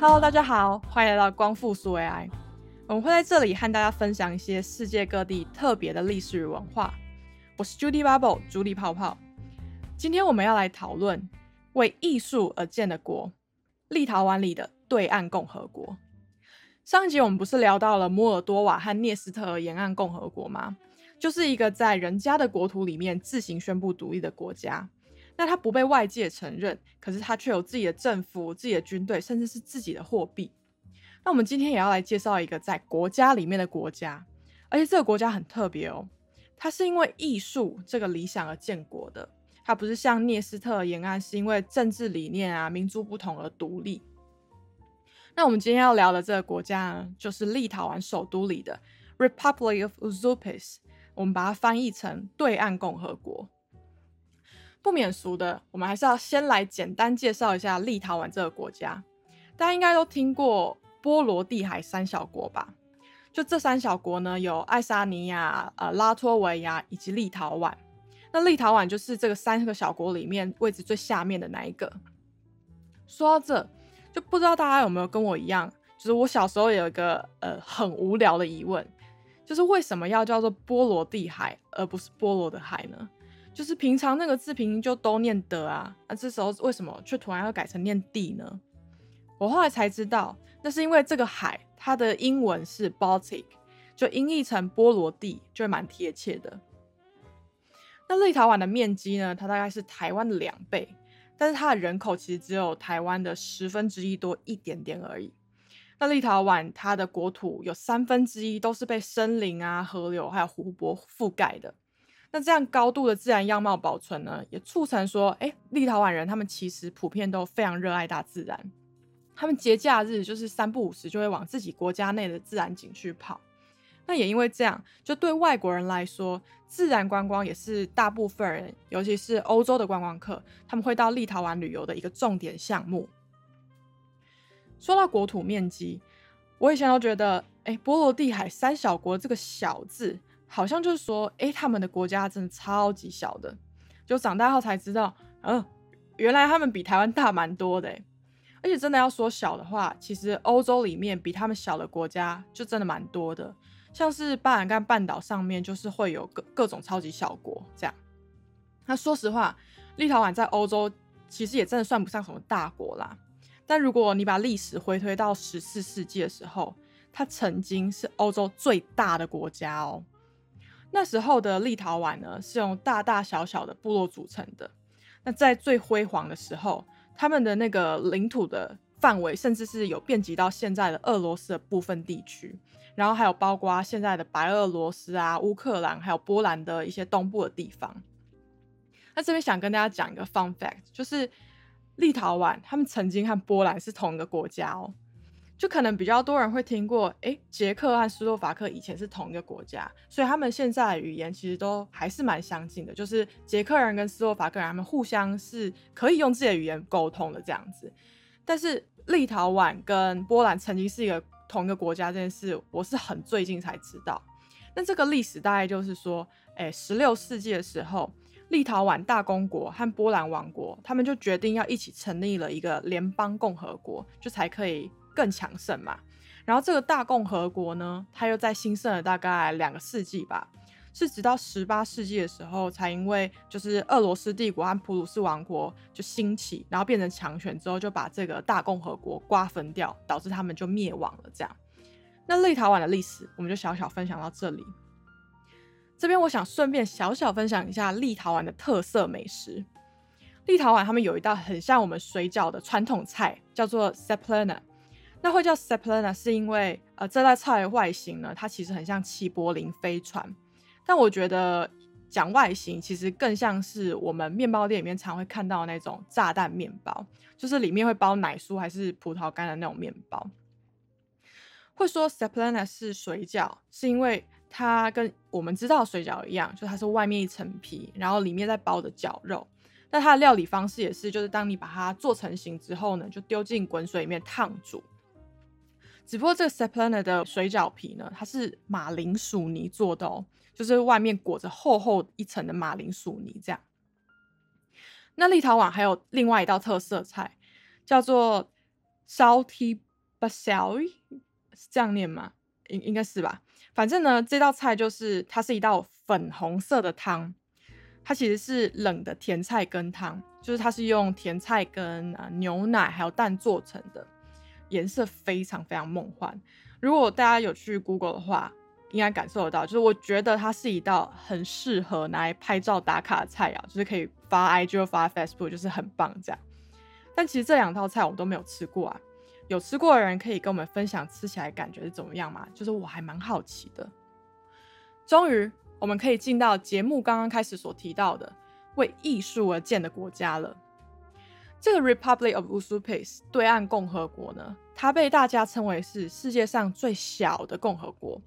Hello，大家好，欢迎来到光复苏 AI。我们会在这里和大家分享一些世界各地特别的历史与文化。我是 Judy Bubble，朱莉泡泡。今天我们要来讨论为艺术而建的国——立陶宛里的对岸共和国。上一集我们不是聊到了摩尔多瓦和涅斯特尔沿岸共和国吗？就是一个在人家的国土里面自行宣布独立的国家。那它不被外界承认，可是它却有自己的政府、自己的军队，甚至是自己的货币。那我们今天也要来介绍一个在国家里面的国家，而且这个国家很特别哦，它是因为艺术这个理想而建国的，它不是像涅斯特沿岸是因为政治理念啊、民族不同而独立。那我们今天要聊的这个国家呢，就是立陶宛首都里的 Republic of Uzupis，我们把它翻译成对岸共和国。不免俗的，我们还是要先来简单介绍一下立陶宛这个国家。大家应该都听过波罗的海三小国吧？就这三小国呢，有爱沙尼亚、呃拉脱维亚以及立陶宛。那立陶宛就是这个三个小国里面位置最下面的那一个。说到这，就不知道大家有没有跟我一样，就是我小时候有一个呃很无聊的疑问，就是为什么要叫做波罗的海而不是波罗的海呢？就是平常那个字平就都念的啊，那这时候为什么却突然要改成念地呢？我后来才知道，那是因为这个海它的英文是 Baltic，就音译成波罗的，就蛮贴切的。那立陶宛的面积呢，它大概是台湾的两倍，但是它的人口其实只有台湾的十分之一多一点点而已。那立陶宛它的国土有三分之一都是被森林啊、河流还有湖泊覆盖的。那这样高度的自然样貌保存呢，也促成说，哎，立陶宛人他们其实普遍都非常热爱大自然，他们节假日就是三不五时就会往自己国家内的自然景区跑。那也因为这样，就对外国人来说，自然观光也是大部分人，尤其是欧洲的观光客，他们会到立陶宛旅游的一个重点项目。说到国土面积，我以前都觉得，哎，波罗的海三小国这个“小”字。好像就是说，哎，他们的国家真的超级小的，就长大后才知道，嗯，原来他们比台湾大蛮多的，而且真的要说小的话，其实欧洲里面比他们小的国家就真的蛮多的，像是巴尔干半岛上面就是会有各各种超级小国这样。那说实话，立陶宛在欧洲其实也真的算不上什么大国啦，但如果你把历史回推到十四世纪的时候，它曾经是欧洲最大的国家哦。那时候的立陶宛呢，是用大大小小的部落组成的。那在最辉煌的时候，他们的那个领土的范围，甚至是有遍及到现在的俄罗斯的部分地区，然后还有包括现在的白俄罗斯啊、乌克兰，还有波兰的一些东部的地方。那这边想跟大家讲一个 fun fact，就是立陶宛他们曾经和波兰是同一个国家哦。就可能比较多人会听过，哎，捷克和斯洛伐克以前是同一个国家，所以他们现在的语言其实都还是蛮相近的。就是捷克人跟斯洛伐克人，他们互相是可以用自己的语言沟通的这样子。但是立陶宛跟波兰曾经是一个同一个国家这件事，我是很最近才知道。那这个历史大概就是说，哎，十六世纪的时候，立陶宛大公国和波兰王国，他们就决定要一起成立了一个联邦共和国，就才可以。更强盛嘛，然后这个大共和国呢，它又在兴盛了大概两个世纪吧，是直到十八世纪的时候，才因为就是俄罗斯帝国和普鲁士王国就兴起，然后变成强权之后，就把这个大共和国瓜分掉，导致他们就灭亡了。这样，那立陶宛的历史我们就小小分享到这里。这边我想顺便小小分享一下立陶宛的特色美食。立陶宛他们有一道很像我们水饺的传统菜，叫做 s e p l e n a 那会叫 seplana，是因为呃这道菜的外形呢，它其实很像齐柏林飞船，但我觉得讲外形其实更像是我们面包店里面常会看到的那种炸弹面包，就是里面会包奶酥还是葡萄干的那种面包。会说 seplana 是水饺，是因为它跟我们知道水饺一样，就它是外面一层皮，然后里面再包的绞肉。那它的料理方式也是，就是当你把它做成型之后呢，就丢进滚水里面烫煮。只不过这个 s e p l e n a 的水饺皮呢，它是马铃薯泥做的哦，就是外面裹着厚厚一层的马铃薯泥这样。那立陶宛还有另外一道特色菜，叫做 salty Basali 是这样念吗？应应该是吧。反正呢，这道菜就是它是一道粉红色的汤，它其实是冷的甜菜根汤，就是它是用甜菜根啊、牛奶还有蛋做成的，颜色非常非常梦幻。如果大家有去 Google 的话，应该感受得到，就是我觉得它是一道很适合拿来拍照打卡的菜肴，就是可以发 IG 或发 Facebook，就是很棒这样。但其实这两道菜我都没有吃过啊。有吃过的人可以跟我们分享吃起来感觉是怎么样吗？就是我还蛮好奇的。终于，我们可以进到节目刚刚开始所提到的为艺术而建的国家了。这个 Republic of Usupis 对岸共和国呢，它被大家称为是世界上最小的共和国。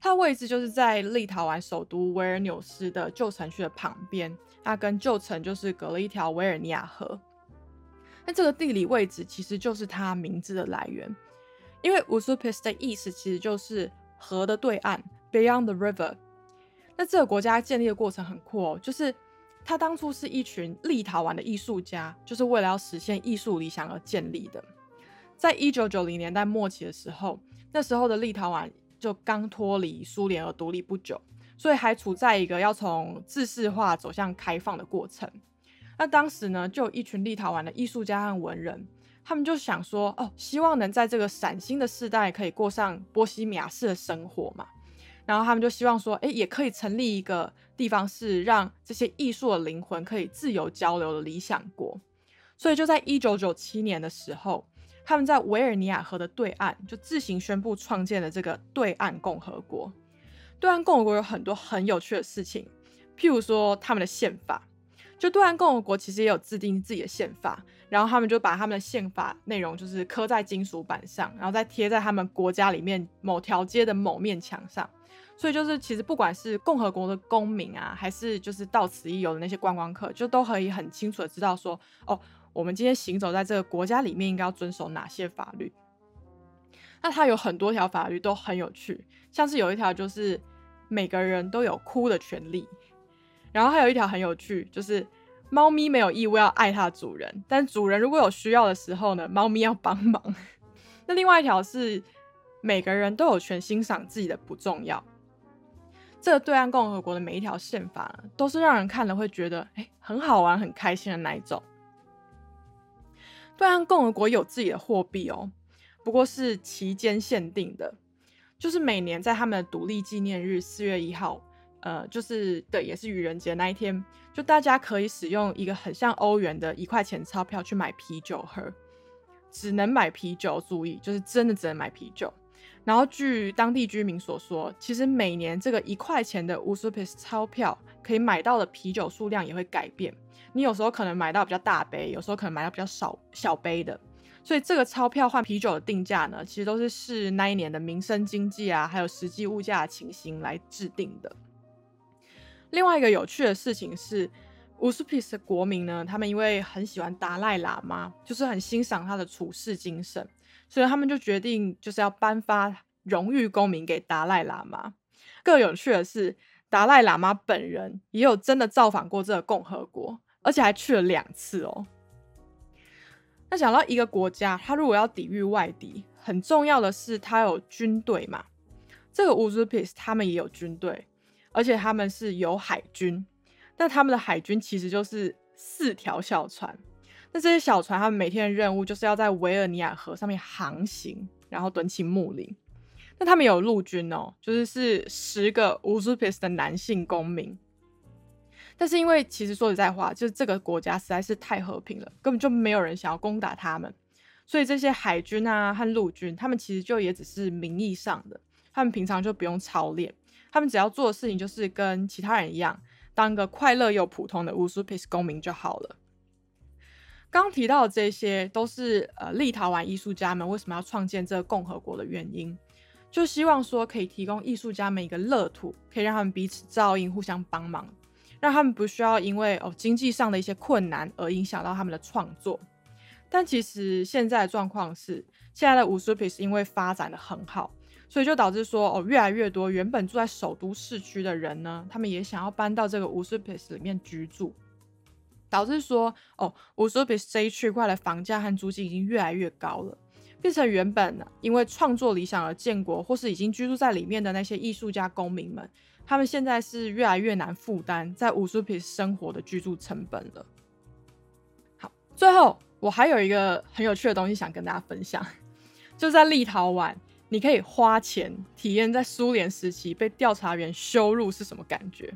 它的位置就是在立陶宛首都维尔纽斯的旧城区的旁边，它跟旧城就是隔了一条维尔尼亚河。那这个地理位置其实就是它名字的来源，因为 Usupis 的意思其实就是河的对岸，Beyond the River。那这个国家建立的过程很酷哦，就是它当初是一群立陶宛的艺术家，就是为了要实现艺术理想而建立的。在一九九零年代末期的时候，那时候的立陶宛就刚脱离苏联而独立不久，所以还处在一个要从自治化走向开放的过程。那当时呢，就有一群立陶宛的艺术家和文人，他们就想说，哦，希望能在这个崭新的时代可以过上波西米亚式的生活嘛。然后他们就希望说，哎，也可以成立一个地方，是让这些艺术的灵魂可以自由交流的理想国。所以就在一九九七年的时候，他们在维尔尼亚河的对岸就自行宣布创建了这个对岸共和国。对岸共和国有很多很有趣的事情，譬如说他们的宪法。就对岸共和国其实也有制定自己的宪法，然后他们就把他们的宪法内容就是刻在金属板上，然后再贴在他们国家里面某条街的某面墙上。所以就是其实不管是共和国的公民啊，还是就是到此一游的那些观光客，就都可以很清楚的知道说，哦，我们今天行走在这个国家里面应该要遵守哪些法律。那它有很多条法律都很有趣，像是有一条就是每个人都有哭的权利。然后还有一条很有趣，就是猫咪没有义务要爱它的主人，但主人如果有需要的时候呢，猫咪要帮忙。那另外一条是每个人都有权欣赏自己的不重要。这个对岸共和国的每一条宪法都是让人看了会觉得哎很好玩、很开心的那一种。对岸共和国有自己的货币哦，不过是期间限定的，就是每年在他们的独立纪念日四月一号。呃，就是对，也是愚人节那一天，就大家可以使用一个很像欧元的一块钱钞票去买啤酒喝，只能买啤酒，注意，就是真的只能买啤酒。然后据当地居民所说，其实每年这个一块钱的乌苏 s 钞票可以买到的啤酒数量也会改变，你有时候可能买到比较大杯，有时候可能买到比较少小杯的。所以这个钞票换啤酒的定价呢，其实都是视那一年的民生经济啊，还有实际物价的情形来制定的。另外一个有趣的事情是，乌苏皮斯的国民呢，他们因为很喜欢达赖喇嘛，就是很欣赏他的处世精神，所以他们就决定就是要颁发荣誉公民给达赖喇嘛。更有趣的是，达赖喇嘛本人也有真的造访过这个共和国，而且还去了两次哦。那讲到一个国家，他如果要抵御外敌，很重要的是他有军队嘛。这个乌苏皮斯他们也有军队。而且他们是有海军，但他们的海军其实就是四条小船。那这些小船，他们每天的任务就是要在维尔尼亚河上面航行，然后蹲起木林。那他们有陆军哦，就是是十个乌苏皮斯的男性公民。但是因为其实说实在话，就是这个国家实在是太和平了，根本就没有人想要攻打他们，所以这些海军啊和陆军，他们其实就也只是名义上的，他们平常就不用操练。他们只要做的事情就是跟其他人一样，当个快乐又普通的乌苏皮斯公民就好了。刚提到的这些都是呃立陶宛艺术家们为什么要创建这个共和国的原因，就希望说可以提供艺术家们一个乐土，可以让他们彼此照应、互相帮忙，让他们不需要因为哦经济上的一些困难而影响到他们的创作。但其实现在的状况是，现在的乌苏皮斯因为发展的很好。所以就导致说，哦，越来越多原本住在首都市区的人呢，他们也想要搬到这个乌苏皮斯里面居住，导致说，哦，乌苏皮斯这一区块的房价和租金已经越来越高了。变成原本因为创作理想而建国或是已经居住在里面的那些艺术家公民们，他们现在是越来越难负担在乌苏皮生活的居住成本了。好，最后我还有一个很有趣的东西想跟大家分享，就在立陶宛，你可以花钱体验在苏联时期被调查员羞辱是什么感觉。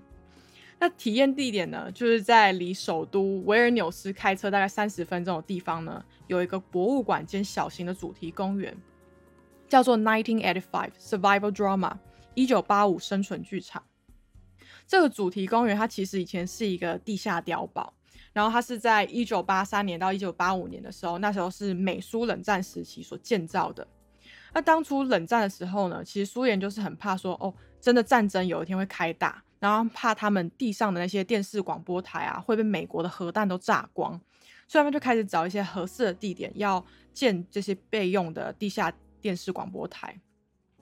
那体验地点呢，就是在离首都维尔纽斯开车大概三十分钟的地方呢，有一个博物馆兼小型的主题公园，叫做 Nineteen Eighty Five Survival Drama 一九八五生存剧场。这个主题公园它其实以前是一个地下碉堡，然后它是在一九八三年到一九八五年的时候，那时候是美苏冷战时期所建造的。那当初冷战的时候呢，其实苏联就是很怕说，哦，真的战争有一天会开打。然后怕他们地上的那些电视广播台啊会被美国的核弹都炸光，所以他们就开始找一些合适的地点要建这些备用的地下电视广播台。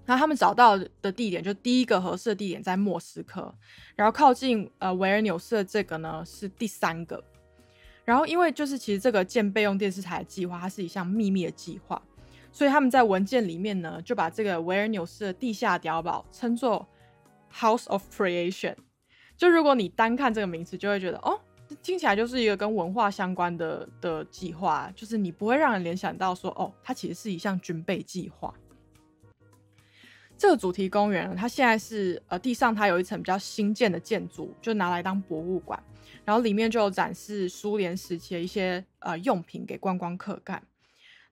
然后他们找到的地点就第一个合适的地点在莫斯科，然后靠近呃维尔纽斯的这个呢是第三个。然后因为就是其实这个建备用电视台的计划它是一项秘密的计划，所以他们在文件里面呢就把这个维尔纽斯的地下碉堡称作。House of Creation，就如果你单看这个名词，就会觉得哦，听起来就是一个跟文化相关的的计划，就是你不会让人联想到说哦，它其实是一项军备计划。这个主题公园，它现在是呃地上它有一层比较新建的建筑，就拿来当博物馆，然后里面就有展示苏联时期的一些呃用品给观光客看。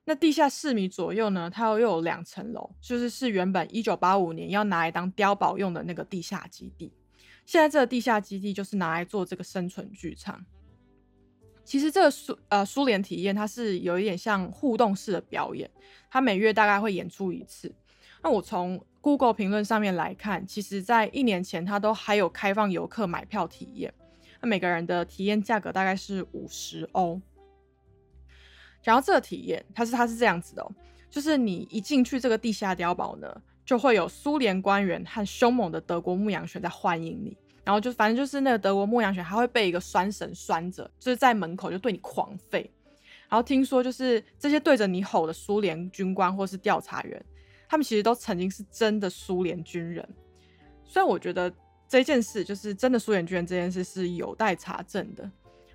那地下四米左右呢，它又有两层楼，就是是原本一九八五年要拿来当碉堡用的那个地下基地。现在这个地下基地就是拿来做这个生存剧场。其实这个苏呃苏联体验它是有一点像互动式的表演，它每月大概会演出一次。那我从 Google 评论上面来看，其实在一年前它都还有开放游客买票体验，那每个人的体验价格大概是五十欧。然后这个体验，它是它是这样子的，哦就是你一进去这个地下碉堡呢，就会有苏联官员和凶猛的德国牧羊犬在欢迎你。然后就反正就是那个德国牧羊犬，还会被一个拴绳拴着，就是在门口就对你狂吠。然后听说就是这些对着你吼的苏联军官或是调查员，他们其实都曾经是真的苏联军人。虽然我觉得这件事就是真的苏联军人这件事是有待查证的，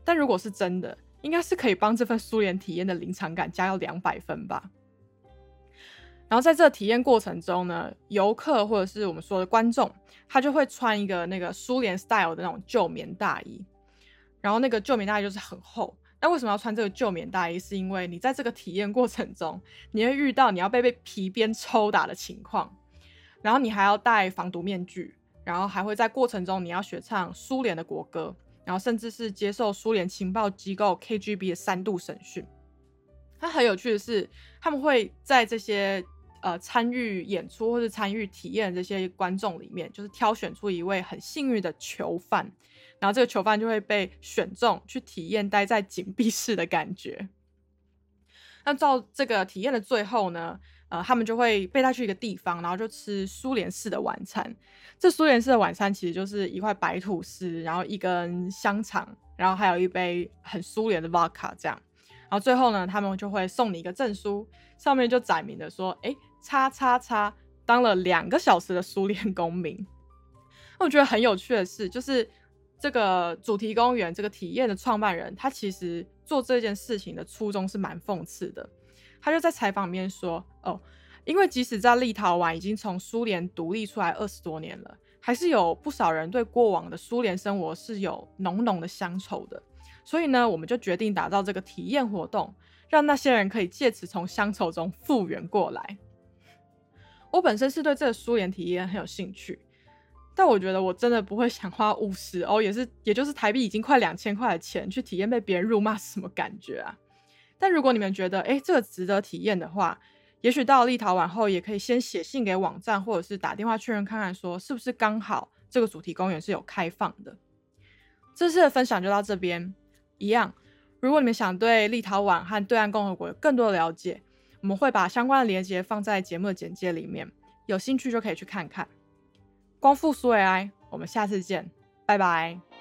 但如果是真的。应该是可以帮这份苏联体验的临场感加到两百分吧。然后在这体验过程中呢，游客或者是我们说的观众，他就会穿一个那个苏联 style 的那种旧棉大衣。然后那个旧棉大衣就是很厚。那为什么要穿这个旧棉大衣？是因为你在这个体验过程中，你会遇到你要被被皮鞭抽打的情况。然后你还要戴防毒面具，然后还会在过程中你要学唱苏联的国歌。然后甚至是接受苏联情报机构 KGB 的三度审讯。它很有趣的是，他们会在这些呃参与演出或者参与体验这些观众里面，就是挑选出一位很幸运的囚犯，然后这个囚犯就会被选中去体验待在紧闭室的感觉。那照这个体验的最后呢？呃，他们就会被带去一个地方，然后就吃苏联式的晚餐。这苏联式的晚餐其实就是一块白吐司，然后一根香肠，然后还有一杯很苏联的 vodka 这样。然后最后呢，他们就会送你一个证书，上面就载明的说：“哎，叉叉叉，当了两个小时的苏联公民。”那我觉得很有趣的是，就是这个主题公园这个体验的创办人，他其实做这件事情的初衷是蛮讽刺的。他就在采访里面说：“哦，因为即使在立陶宛已经从苏联独立出来二十多年了，还是有不少人对过往的苏联生活是有浓浓的乡愁的。所以呢，我们就决定打造这个体验活动，让那些人可以借此从乡愁中复原过来。我本身是对这个苏联体验很有兴趣，但我觉得我真的不会想花五十欧，也是也就是台币已经快两千块的钱去体验被别人辱骂是什么感觉啊？”但如果你们觉得哎这个值得体验的话，也许到立陶宛后也可以先写信给网站，或者是打电话确认看看，说是不是刚好这个主题公园是有开放的。这次的分享就到这边。一样，如果你们想对立陶宛和对岸共和国有更多的了解，我们会把相关的链接放在节目的简介里面，有兴趣就可以去看看。光复苏维埃，我们下次见，拜拜。